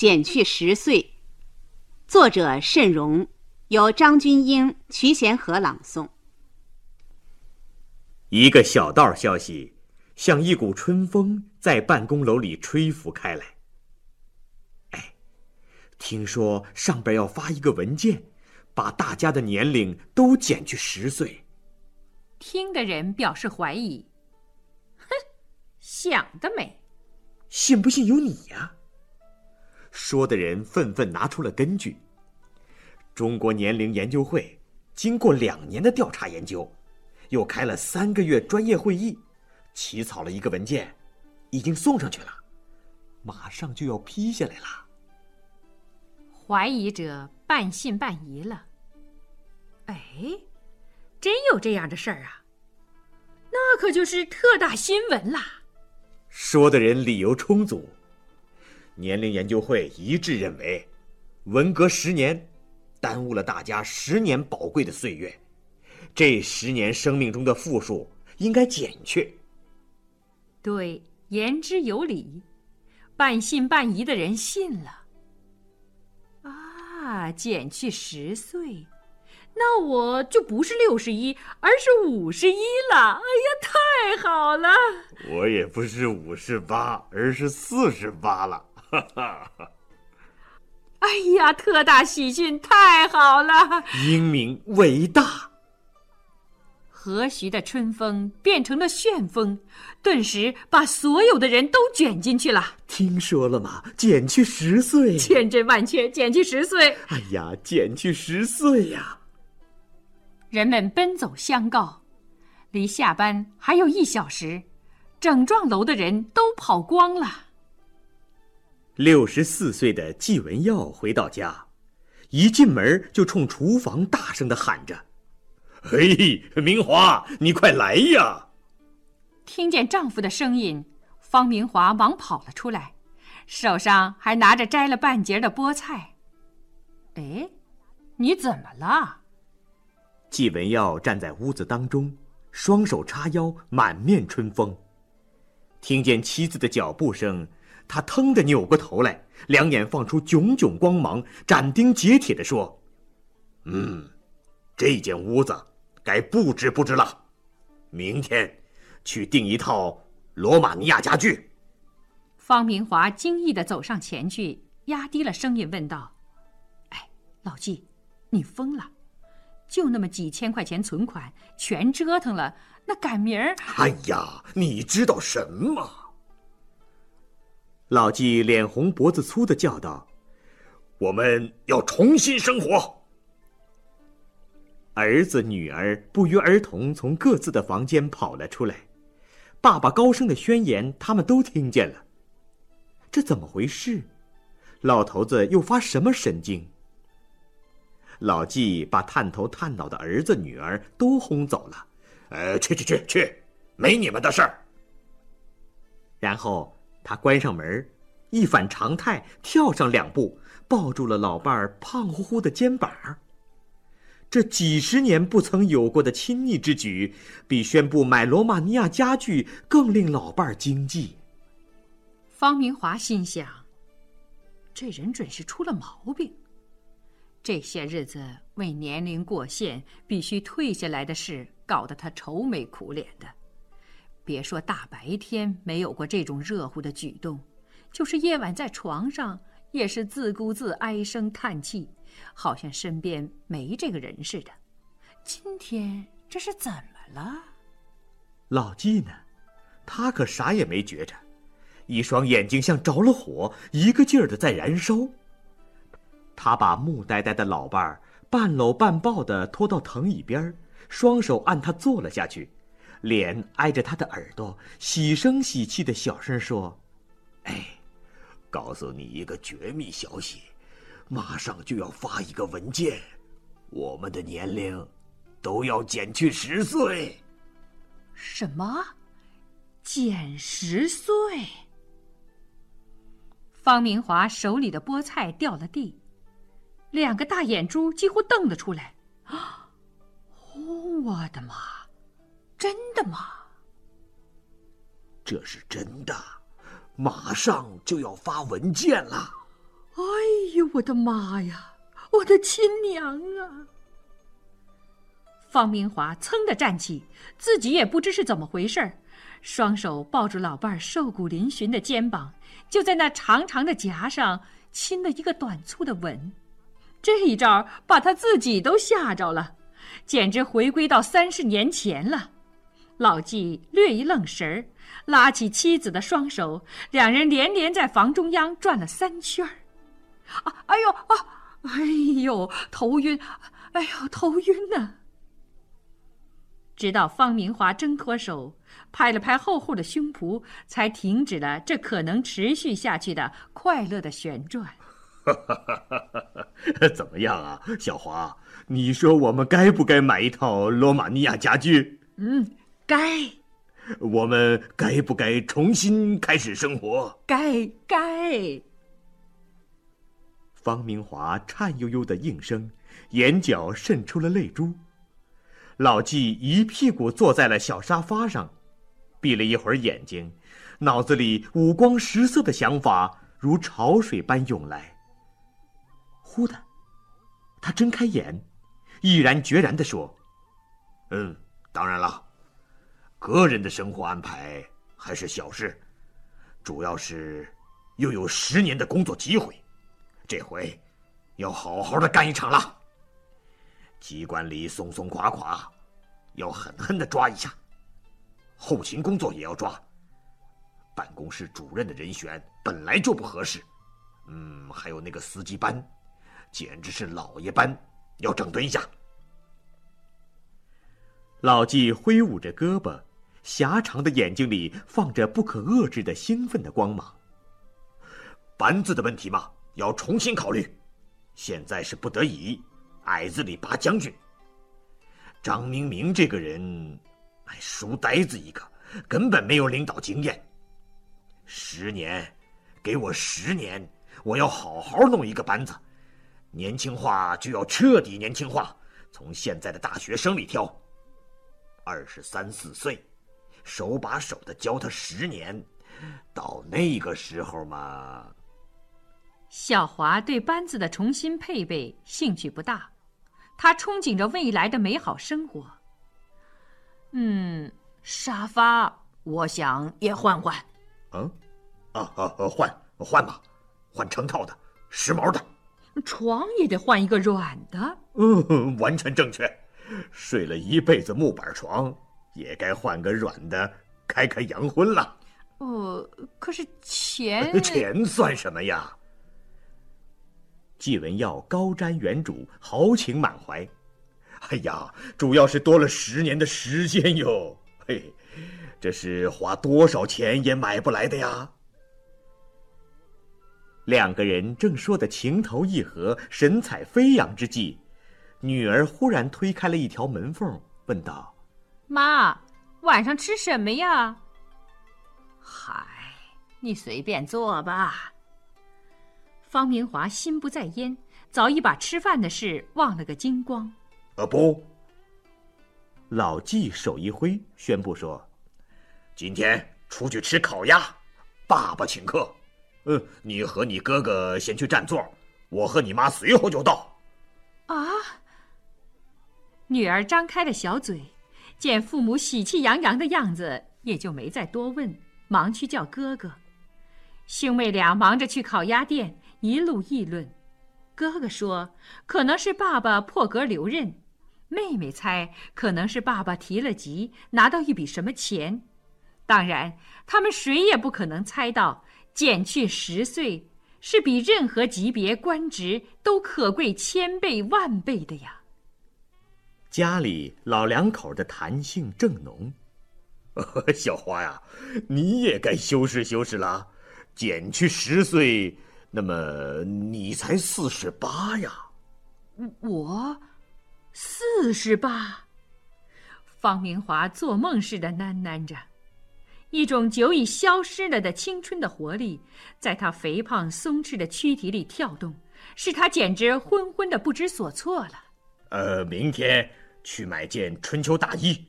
减去十岁。作者慎荣，由张君英、瞿贤和朗诵。一个小道消息，像一股春风在办公楼里吹拂开来。哎，听说上边要发一个文件，把大家的年龄都减去十岁。听的人表示怀疑。哼，想得美！信不信由你呀。说的人纷纷拿出了根据。中国年龄研究会经过两年的调查研究，又开了三个月专业会议，起草了一个文件，已经送上去了，马上就要批下来了。怀疑者半信半疑了。哎，真有这样的事儿啊？那可就是特大新闻啦！说的人理由充足。年龄研究会一致认为，文革十年，耽误了大家十年宝贵的岁月，这十年生命中的负数应该减去。对，言之有理，半信半疑的人信了。啊，减去十岁，那我就不是六十一，而是五十一了。哎呀，太好了！我也不是五十八，而是四十八了。哈哈！哎呀，特大喜讯，太好了！英明伟大，和煦的春风变成了旋风，顿时把所有的人都卷进去了。听说了吗？减去十岁，千真万确，减去十岁。哎呀，减去十岁呀！人们奔走相告，离下班还有一小时，整幢楼的人都跑光了。六十四岁的季文耀回到家，一进门就冲厨房大声的喊着：“嘿，明华，你快来呀！”听见丈夫的声音，方明华忙跑了出来，手上还拿着摘了半截的菠菜。“哎，你怎么了？”季文耀站在屋子当中，双手叉腰，满面春风。听见妻子的脚步声。他腾地扭过头来，两眼放出炯炯光芒，斩钉截铁地说：“嗯，这间屋子该布置布置了。明天去订一套罗马尼亚家具。”方明华惊异地走上前去，压低了声音问道：“哎，老季，你疯了？就那么几千块钱存款，全折腾了，那赶明儿……哎呀，你知道什么？”老纪脸红脖子粗的叫道：“我们要重新生活。”儿子女儿不约而同从各自的房间跑了出来，爸爸高声的宣言，他们都听见了。这怎么回事？老头子又发什么神经？老纪把探头探脑的儿子女儿都轰走了。呃，去去去去，没你们的事儿。然后。他关上门，一反常态，跳上两步，抱住了老伴儿胖乎乎的肩膀。这几十年不曾有过的亲昵之举，比宣布买罗马尼亚家具更令老伴儿惊悸。方明华心想：这人准是出了毛病。这些日子为年龄过限必须退下来的事，搞得他愁眉苦脸的。别说大白天没有过这种热乎的举动，就是夜晚在床上，也是自顾自唉声叹气，好像身边没这个人似的。今天这是怎么了？老纪呢？他可啥也没觉着，一双眼睛像着了火，一个劲儿的在燃烧。他把木呆呆的老伴儿半搂半抱的拖到藤椅边儿，双手按他坐了下去。脸挨着他的耳朵，喜声喜气的小声说：“哎，告诉你一个绝密消息，马上就要发一个文件，我们的年龄都要减去十岁。”什么？减十岁？方明华手里的菠菜掉了地，两个大眼珠几乎瞪了出来。啊！我的妈！真的吗？这是真的，马上就要发文件了。哎，呦，我的妈呀！我的亲娘啊！方明华噌的站起，自己也不知是怎么回事儿，双手抱住老伴儿瘦骨嶙峋的肩膀，就在那长长的颊上亲了一个短促的吻。这一招把他自己都吓着了，简直回归到三十年前了。老纪略一愣神儿，拉起妻子的双手，两人连连在房中央转了三圈儿。啊！哎呦啊！哎呦，头晕！哎呦，头晕呐！直到方明华挣脱手，拍了拍厚厚的胸脯，才停止了这可能持续下去的快乐的旋转。怎么样啊，小华？你说我们该不该买一套罗马尼亚家具？嗯，该。我们该不该重新开始生活？该该。方明华颤悠悠的应声，眼角渗出了泪珠。老纪一屁股坐在了小沙发上，闭了一会儿眼睛，脑子里五光十色的想法如潮水般涌来。忽的，他睁开眼，毅然决然地说：“嗯，当然了，个人的生活安排还是小事，主要是又有十年的工作机会。”这回，要好好的干一场了。机关里松松垮垮，要狠狠的抓一下。后勤工作也要抓。办公室主任的人选本来就不合适，嗯，还有那个司机班，简直是老爷班，要整顿一下。老纪挥舞着胳膊，狭长的眼睛里放着不可遏制的兴奋的光芒。班子的问题嘛。要重新考虑，现在是不得已，矮子里拔将军。张明明这个人，哎，书呆子一个，根本没有领导经验。十年，给我十年，我要好好弄一个班子，年轻化就要彻底年轻化，从现在的大学生里挑，二十三四岁，手把手的教他十年，到那个时候嘛。小华对班子的重新配备兴趣不大，他憧憬着未来的美好生活。嗯，沙发我想也换换。嗯，啊啊啊，换换吧，换成套的，时髦的。床也得换一个软的。嗯，完全正确。睡了一辈子木板床，也该换个软的，开开洋荤了。呃，可是钱 钱算什么呀？季文耀高瞻远瞩，豪情满怀。哎呀，主要是多了十年的时间哟！嘿，这是花多少钱也买不来的呀！两个人正说得情投意合、神采飞扬之际，女儿忽然推开了一条门缝，问道：“妈，晚上吃什么呀？”“嗨，你随便做吧。”方明华心不在焉，早已把吃饭的事忘了个精光。呃，不。老纪手一挥，宣布说：“今天出去吃烤鸭，爸爸请客。嗯，你和你哥哥先去占座，我和你妈随后就到。”啊！女儿张开了小嘴，见父母喜气洋洋的样子，也就没再多问，忙去叫哥哥。兄妹俩忙着去烤鸭店。一路议论，哥哥说可能是爸爸破格留任，妹妹猜可能是爸爸提了级，拿到一笔什么钱。当然，他们谁也不可能猜到，减去十岁是比任何级别官职都可贵千倍万倍的呀。家里老两口的谈性正浓，小花呀，你也该修饰修饰了，减去十岁。那么你才四十八呀？我四十八。方明华做梦似的喃喃着，一种久已消失了的青春的活力，在他肥胖松弛的躯体里跳动，使他简直昏昏的不知所措了。呃，明天去买件春秋大衣，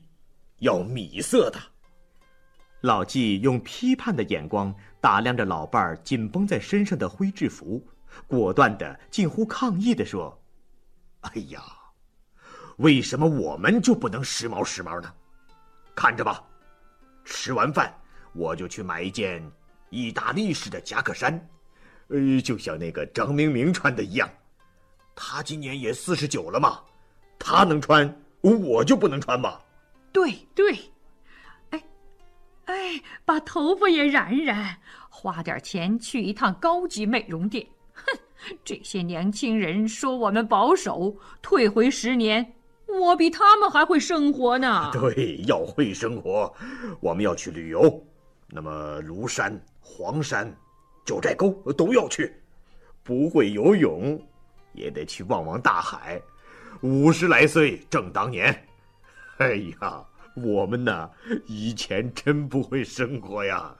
要米色的。老纪用批判的眼光打量着老伴儿紧绷在身上的灰制服，果断的、近乎抗议的说：“哎呀，为什么我们就不能时髦时髦呢？看着吧，吃完饭我就去买一件意大利式的夹克衫，呃，就像那个张明明穿的一样。他今年也四十九了嘛，他能穿，我就不能穿吗？对对，哎，哎，把头发也染染，花点钱去一趟高级美容店。哼，这些年轻人说我们保守，退回十年，我比他们还会生活呢。对，要会生活，我们要去旅游，那么庐山、黄山、九寨沟都要去。不会游泳。也得去望望大海，五十来岁正当年。哎呀，我们呐，以前真不会生活呀。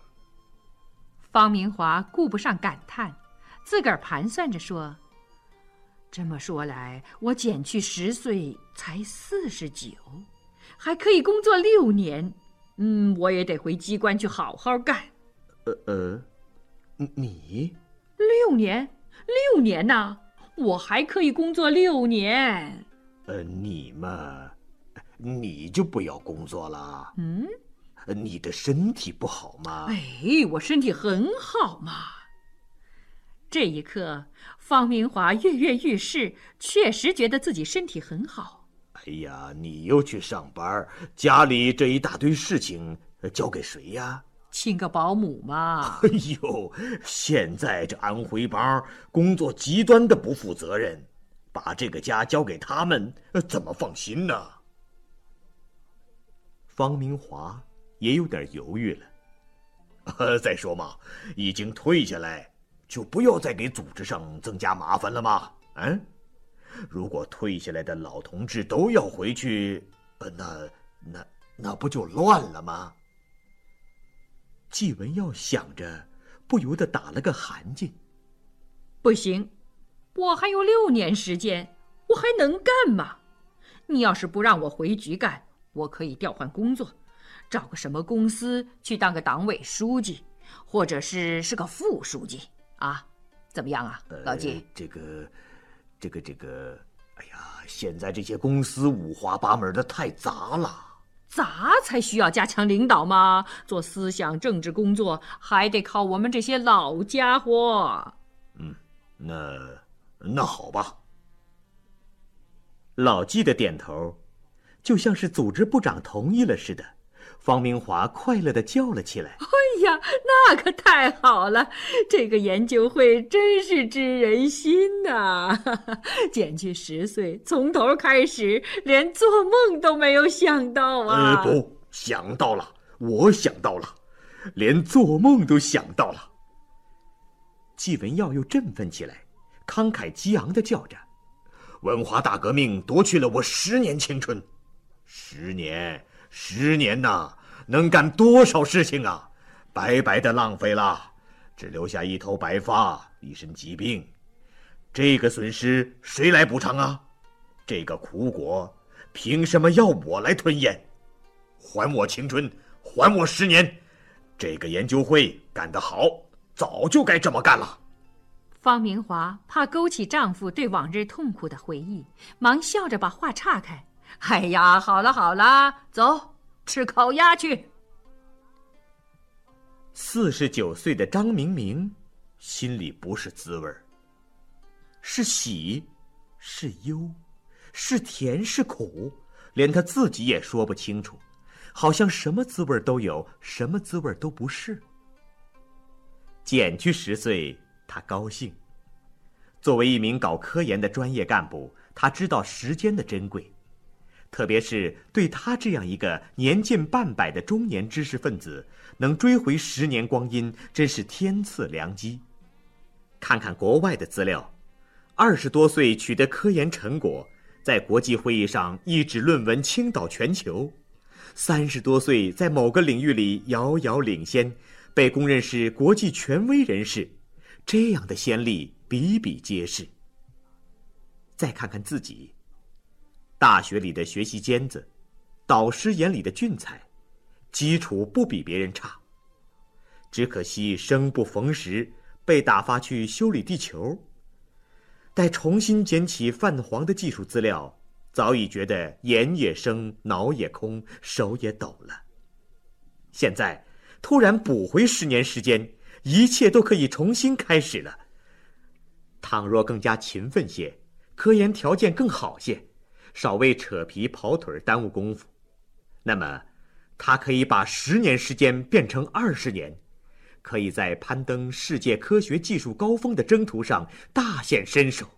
方明华顾不上感叹，自个儿盘算着说：“这么说来，我减去十岁才四十九，还可以工作六年。嗯，我也得回机关去好好干。”呃呃，你六年，六年呐！我还可以工作六年。呃，你嘛，你就不要工作了。嗯，你的身体不好吗？哎，我身体很好嘛。这一刻，方明华跃跃欲试，确实觉得自己身体很好。哎呀，你又去上班，家里这一大堆事情交给谁呀？请个保姆嘛！哎呦，现在这安徽帮工作极端的不负责任，把这个家交给他们，怎么放心呢？方明华也有点犹豫了。呃再说嘛，已经退下来，就不要再给组织上增加麻烦了嘛。嗯，如果退下来的老同志都要回去，呃那那那不就乱了吗？季文耀想着，不由得打了个寒噤。不行，我还有六年时间，我还能干吗？你要是不让我回局干，我可以调换工作，找个什么公司去当个党委书记，或者是是个副书记啊？怎么样啊，老季？这个，这个，这个，哎呀，现在这些公司五花八门的，太杂了。咱才需要加强领导吗？做思想政治工作还得靠我们这些老家伙。嗯，那那好吧。老纪的点头，就像是组织部长同意了似的。方明华快乐的叫了起来：“哎呀，那可太好了！这个研究会真是知人心呐！减去十岁，从头开始，连做梦都没有想到啊！呃，不，想到了，我想到了，连做梦都想到了。”季文耀又振奋起来，慷慨激昂的叫着：“文化大革命夺去了我十年青春，十年。”十年呐，能干多少事情啊！白白的浪费了，只留下一头白发，一身疾病。这个损失谁来补偿啊？这个苦果凭什么要我来吞咽？还我青春，还我十年！这个研究会干得好，早就该这么干了。方明华怕勾起丈夫对往日痛苦的回忆，忙笑着把话岔开。哎呀，好了好了，走，吃烤鸭去。四十九岁的张明明心里不是滋味儿，是喜，是忧，是甜是苦，连他自己也说不清楚，好像什么滋味都有，什么滋味都不是。减去十岁，他高兴。作为一名搞科研的专业干部，他知道时间的珍贵。特别是对他这样一个年近半百的中年知识分子，能追回十年光阴，真是天赐良机。看看国外的资料，二十多岁取得科研成果，在国际会议上一纸论文倾倒全球；三十多岁在某个领域里遥遥领先，被公认是国际权威人士，这样的先例比比皆是。再看看自己。大学里的学习尖子，导师眼里的俊才，基础不比别人差。只可惜生不逢时，被打发去修理地球，待重新捡起泛黄的技术资料，早已觉得眼也生，脑也空，手也抖了。现在突然补回十年时间，一切都可以重新开始了。倘若更加勤奋些，科研条件更好些，少为扯皮跑腿耽误功夫，那么，他可以把十年时间变成二十年。可以在攀登世界科学技术高峰的征途上大显身手。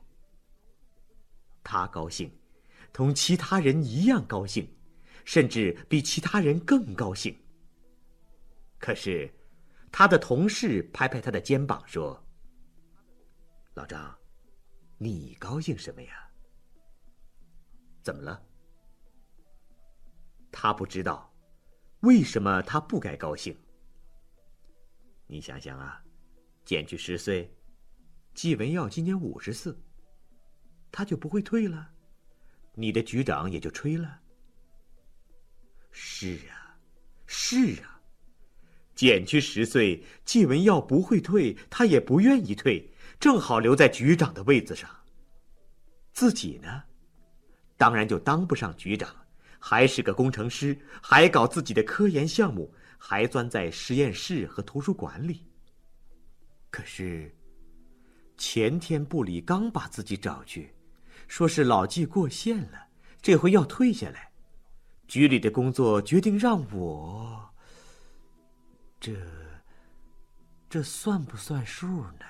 他高兴，同其他人一样高兴，甚至比其他人更高兴。可是，他的同事拍拍他的肩膀说：“老张，你高兴什么呀？怎么了？”他不知道，为什么他不该高兴。你想想啊，减去十岁，季文耀今年五十四，他就不会退了，你的局长也就吹了。是啊，是啊，减去十岁，季文耀不会退，他也不愿意退，正好留在局长的位子上。自己呢，当然就当不上局长，还是个工程师，还搞自己的科研项目。还钻在实验室和图书馆里。可是，前天部里刚把自己找去，说是老纪过线了，这回要退下来。局里的工作决定让我，这，这算不算数呢？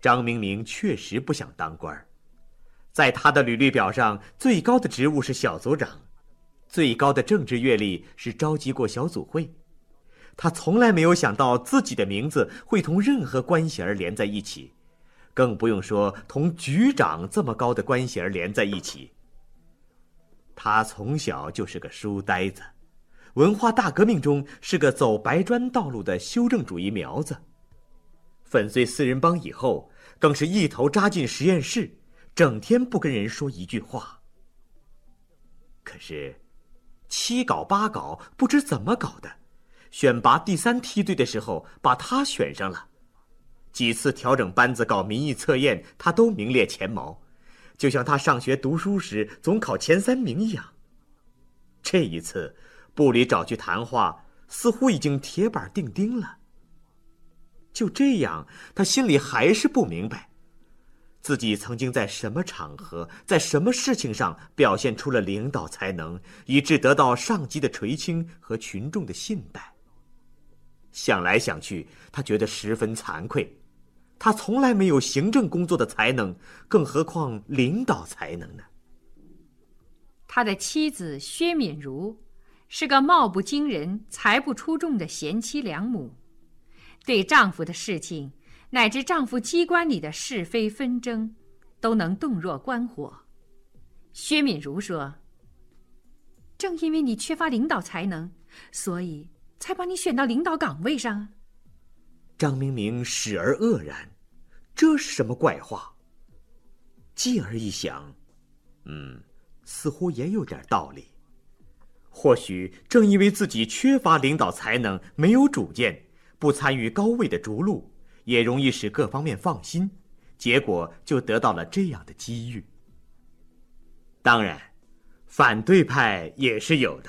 张明明确实不想当官在他的履历表上，最高的职务是小组长。最高的政治阅历是召集过小组会，他从来没有想到自己的名字会同任何关系儿连在一起，更不用说同局长这么高的关系儿连在一起。他从小就是个书呆子，文化大革命中是个走白砖道路的修正主义苗子，粉碎四人帮以后，更是一头扎进实验室，整天不跟人说一句话。可是。七搞八搞，不知怎么搞的，选拔第三梯队的时候把他选上了。几次调整班子搞民意测验，他都名列前茅，就像他上学读书时总考前三名一样。这一次，部里找去谈话，似乎已经铁板钉钉了。就这样，他心里还是不明白。自己曾经在什么场合，在什么事情上表现出了领导才能，以致得到上级的垂青和群众的信赖？想来想去，他觉得十分惭愧。他从来没有行政工作的才能，更何况领导才能呢？他的妻子薛敏如，是个貌不惊人、才不出众的贤妻良母，对丈夫的事情。乃至丈夫机关里的是非纷争，都能洞若观火。薛敏如说：“正因为你缺乏领导才能，所以才把你选到领导岗位上。”张明明始而愕然，这是什么怪话？继而一想，嗯，似乎也有点道理。或许正因为自己缺乏领导才能，没有主见，不参与高位的逐鹿。也容易使各方面放心，结果就得到了这样的机遇。当然，反对派也是有的。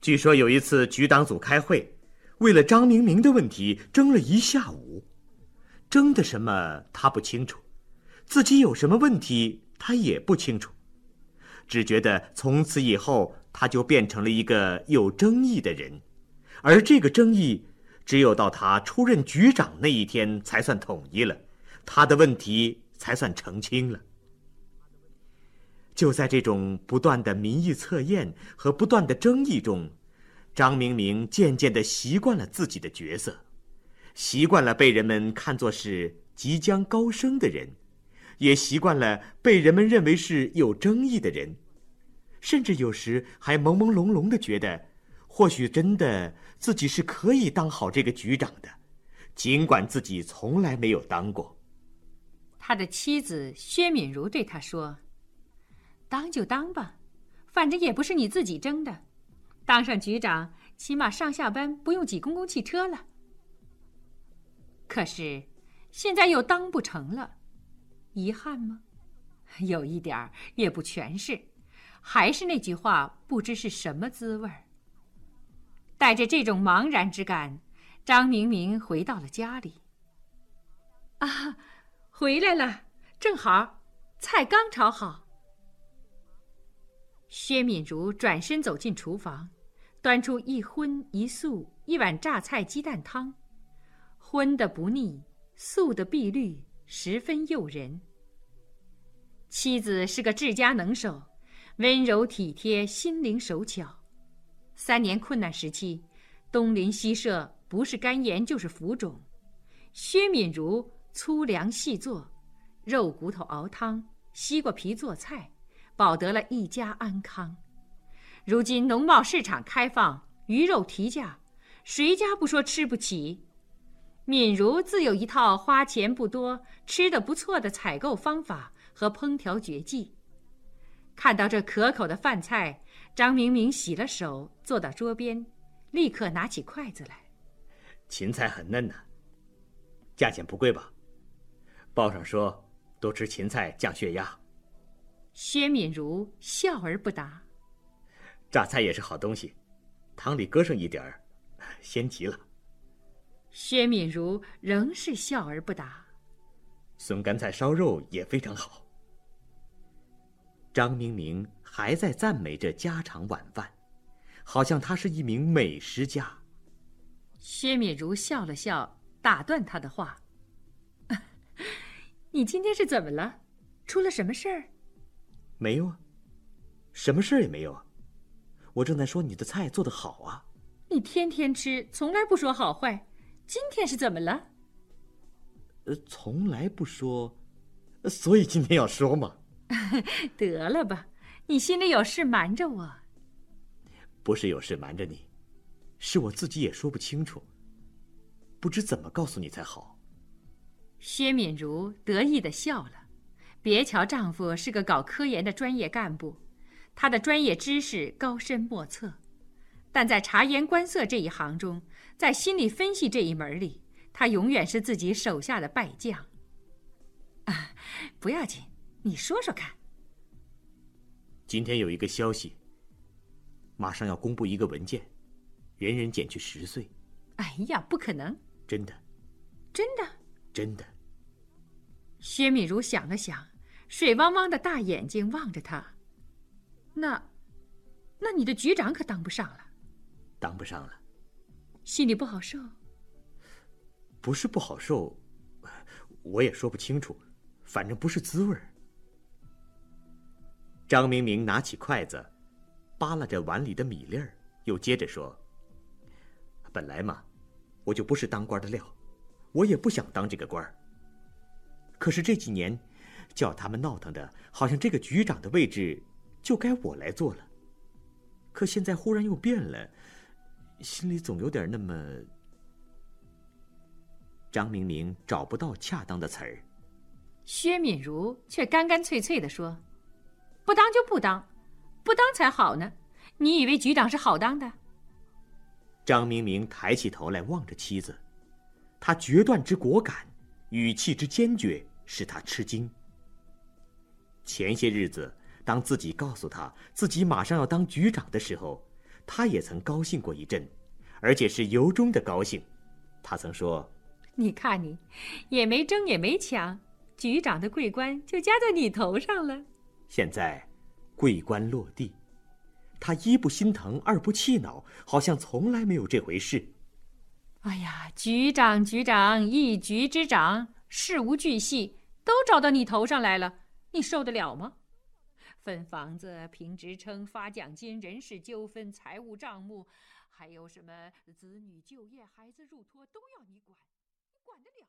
据说有一次局党组开会，为了张明明的问题争了一下午，争的什么他不清楚，自己有什么问题他也不清楚，只觉得从此以后他就变成了一个有争议的人，而这个争议。只有到他出任局长那一天，才算统一了，他的问题才算澄清了。就在这种不断的民意测验和不断的争议中，张明明渐渐的习惯了自己的角色，习惯了被人们看作是即将高升的人，也习惯了被人们认为是有争议的人，甚至有时还朦朦胧胧的觉得。或许真的自己是可以当好这个局长的，尽管自己从来没有当过。他的妻子薛敏如对他说：“当就当吧，反正也不是你自己争的，当上局长起码上下班不用挤公共汽车了。”可是，现在又当不成了，遗憾吗？有一点儿，也不全是。还是那句话，不知是什么滋味儿。带着这种茫然之感，张明明回到了家里。啊，回来了，正好，菜刚炒好。薛敏如转身走进厨房，端出一荤一素一碗榨菜鸡蛋汤，荤的不腻，素的碧绿，十分诱人。妻子是个治家能手，温柔体贴，心灵手巧。三年困难时期，东邻西舍不是干盐就是浮肿，薛敏如粗粮细做，肉骨头熬汤，西瓜皮做菜，保得了一家安康。如今农贸市场开放，鱼肉提价，谁家不说吃不起？敏如自有一套花钱不多、吃的不错的采购方法和烹调绝技。看到这可口的饭菜。张明明洗了手，坐到桌边，立刻拿起筷子来。芹菜很嫩呐，价钱不贵吧？报上说多吃芹菜降血压。薛敏如笑而不答。榨菜也是好东西，汤里搁上一点儿，鲜极了。薛敏如仍是笑而不答。笋干菜烧肉也非常好。张明明。还在赞美这家常晚饭，好像他是一名美食家。薛敏如笑了笑，打断他的话：“ 你今天是怎么了？出了什么事儿？”“没有啊，什么事儿也没有啊。我正在说你的菜做得好啊。”“你天天吃，从来不说好坏，今天是怎么了？”“呃，从来不说，所以今天要说嘛。”“得了吧。”你心里有事瞒着我？不是有事瞒着你，是我自己也说不清楚，不知怎么告诉你才好。薛敏如得意的笑了，别瞧丈夫是个搞科研的专业干部，他的专业知识高深莫测，但在察言观色这一行中，在心理分析这一门里，他永远是自己手下的败将。啊，不要紧，你说说看。今天有一个消息，马上要公布一个文件，人人减去十岁。哎呀，不可能！真的，真的，真的。薛敏如想了想，水汪汪的大眼睛望着他。那，那你的局长可当不上了。当不上了，心里不好受。不是不好受，我也说不清楚，反正不是滋味儿。张明明拿起筷子，扒拉着碗里的米粒儿，又接着说：“本来嘛，我就不是当官的料，我也不想当这个官儿。可是这几年，叫他们闹腾的，好像这个局长的位置就该我来做了。可现在忽然又变了，心里总有点那么……”张明明找不到恰当的词儿，薛敏如却干干脆脆的说。不当就不当，不当才好呢。你以为局长是好当的？张明明抬起头来望着妻子，他决断之果敢，语气之坚决，使他吃惊。前些日子，当自己告诉他自己马上要当局长的时候，他也曾高兴过一阵，而且是由衷的高兴。他曾说：“你看你，也没争也没抢，局长的桂冠就加在你头上了。”现在，桂冠落地，他一不心疼，二不气恼，好像从来没有这回事。哎呀，局长，局长，一局之长，事无巨细都找到你头上来了，你受得了吗？分房子、评职称、发奖金、人事纠纷、财务账目，还有什么子女就业、孩子入托，都要你管，你管得了？